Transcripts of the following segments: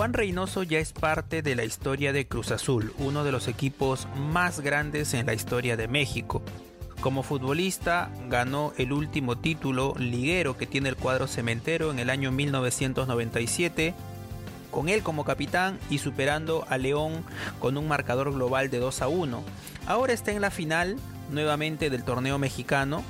Juan Reynoso ya es parte de la historia de Cruz Azul, uno de los equipos más grandes en la historia de México. Como futbolista ganó el último título liguero que tiene el cuadro cementero en el año 1997, con él como capitán y superando a León con un marcador global de 2 a 1. Ahora está en la final nuevamente del torneo mexicano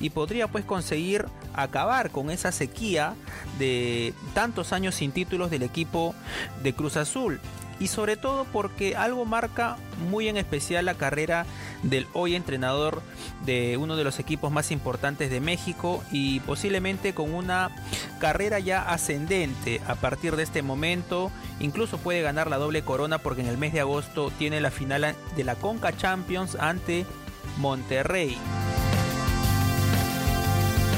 y podría pues conseguir acabar con esa sequía de tantos años sin títulos del equipo de Cruz Azul y sobre todo porque algo marca muy en especial la carrera del hoy entrenador de uno de los equipos más importantes de México y posiblemente con una carrera ya ascendente a partir de este momento incluso puede ganar la doble corona porque en el mes de agosto tiene la final de la Conca Champions ante Monterrey.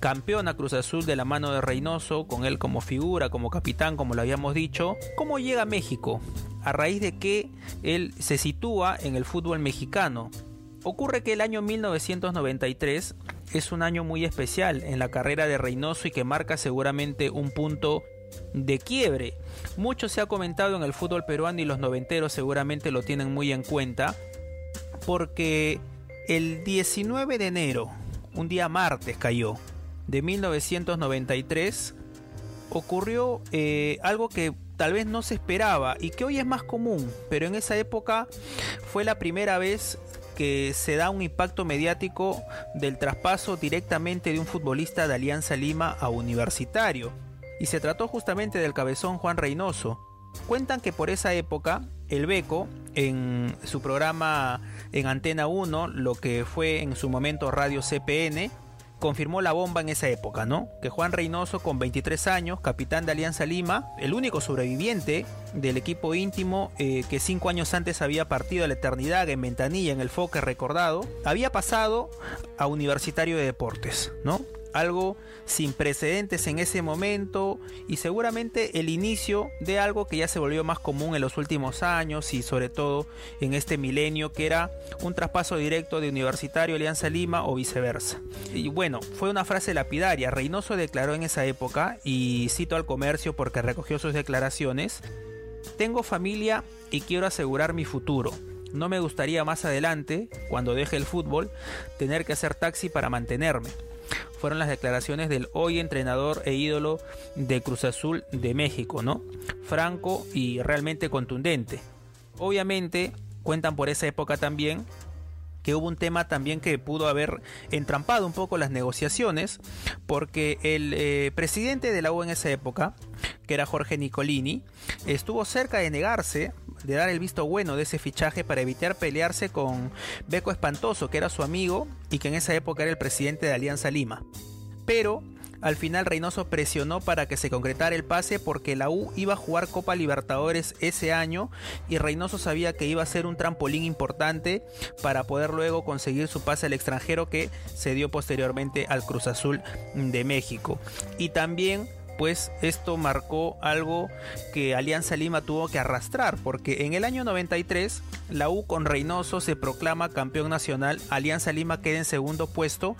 campeona Cruz Azul de la mano de Reynoso, con él como figura, como capitán, como lo habíamos dicho. ¿Cómo llega a México? A raíz de que él se sitúa en el fútbol mexicano. Ocurre que el año 1993 es un año muy especial en la carrera de Reynoso y que marca seguramente un punto de quiebre. Mucho se ha comentado en el fútbol peruano y los noventeros seguramente lo tienen muy en cuenta porque el 19 de enero, un día martes cayó, de 1993 ocurrió eh, algo que tal vez no se esperaba y que hoy es más común, pero en esa época fue la primera vez que se da un impacto mediático del traspaso directamente de un futbolista de Alianza Lima a Universitario. Y se trató justamente del cabezón Juan Reynoso. Cuentan que por esa época el Beco, en su programa en Antena 1, lo que fue en su momento Radio CPN, confirmó la bomba en esa época, ¿no? Que Juan Reynoso, con 23 años, capitán de Alianza Lima, el único sobreviviente del equipo íntimo eh, que cinco años antes había partido a la eternidad en Ventanilla, en el Foque recordado, había pasado a Universitario de Deportes, ¿no? Algo sin precedentes en ese momento y seguramente el inicio de algo que ya se volvió más común en los últimos años y sobre todo en este milenio que era un traspaso directo de Universitario Alianza Lima o viceversa. Y bueno, fue una frase lapidaria. Reynoso declaró en esa época, y cito al comercio porque recogió sus declaraciones, tengo familia y quiero asegurar mi futuro. No me gustaría más adelante, cuando deje el fútbol, tener que hacer taxi para mantenerme fueron las declaraciones del hoy entrenador e ídolo de Cruz Azul de México, ¿no? Franco y realmente contundente. Obviamente cuentan por esa época también que hubo un tema también que pudo haber entrampado un poco las negociaciones, porque el eh, presidente de la U en esa época, que era Jorge Nicolini, estuvo cerca de negarse, de dar el visto bueno de ese fichaje para evitar pelearse con Beco Espantoso, que era su amigo y que en esa época era el presidente de Alianza Lima. Pero al final Reynoso presionó para que se concretara el pase porque la U iba a jugar Copa Libertadores ese año y Reynoso sabía que iba a ser un trampolín importante para poder luego conseguir su pase al extranjero que se dio posteriormente al Cruz Azul de México. Y también pues esto marcó algo que Alianza Lima tuvo que arrastrar, porque en el año 93 la U con Reynoso se proclama campeón nacional, Alianza Lima queda en segundo puesto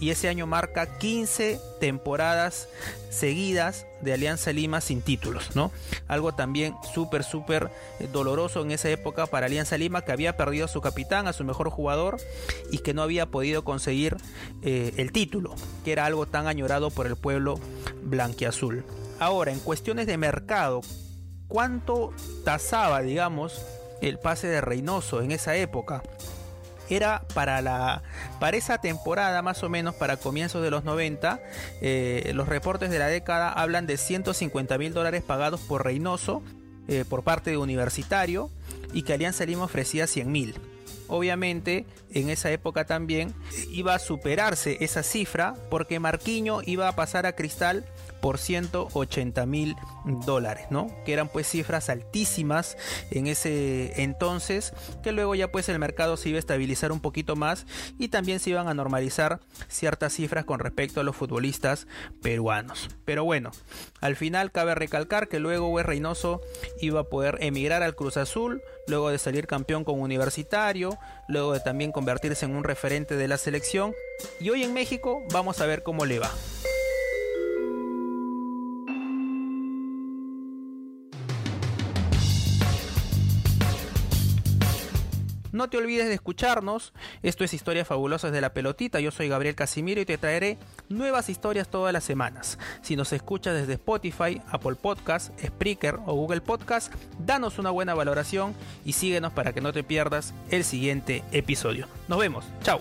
y ese año marca 15 temporadas seguidas de Alianza Lima sin títulos, ¿no? Algo también súper, súper eh, doloroso en esa época para Alianza Lima que había perdido a su capitán, a su mejor jugador y que no había podido conseguir eh, el título, que era algo tan añorado por el pueblo blanquiazul. Ahora, en cuestiones de mercado, ¿cuánto tasaba, digamos, el pase de Reynoso en esa época? era para, la, para esa temporada, más o menos para comienzos de los 90, eh, los reportes de la década hablan de 150 mil dólares pagados por Reynoso eh, por parte de Universitario y que Alianza Lima ofrecía 100 mil. Obviamente, en esa época también iba a superarse esa cifra porque Marquiño iba a pasar a Cristal por 180 mil dólares, ¿no? Que eran pues cifras altísimas en ese entonces, que luego ya pues el mercado se iba a estabilizar un poquito más y también se iban a normalizar ciertas cifras con respecto a los futbolistas peruanos. Pero bueno, al final cabe recalcar que luego Wes Reynoso iba a poder emigrar al Cruz Azul, luego de salir campeón con Universitario, luego de también convertirse en un referente de la selección. Y hoy en México vamos a ver cómo le va. No te olvides de escucharnos. Esto es Historias Fabulosas de la Pelotita. Yo soy Gabriel Casimiro y te traeré nuevas historias todas las semanas. Si nos escuchas desde Spotify, Apple Podcast, Spreaker o Google Podcast, danos una buena valoración y síguenos para que no te pierdas el siguiente episodio. Nos vemos. Chao.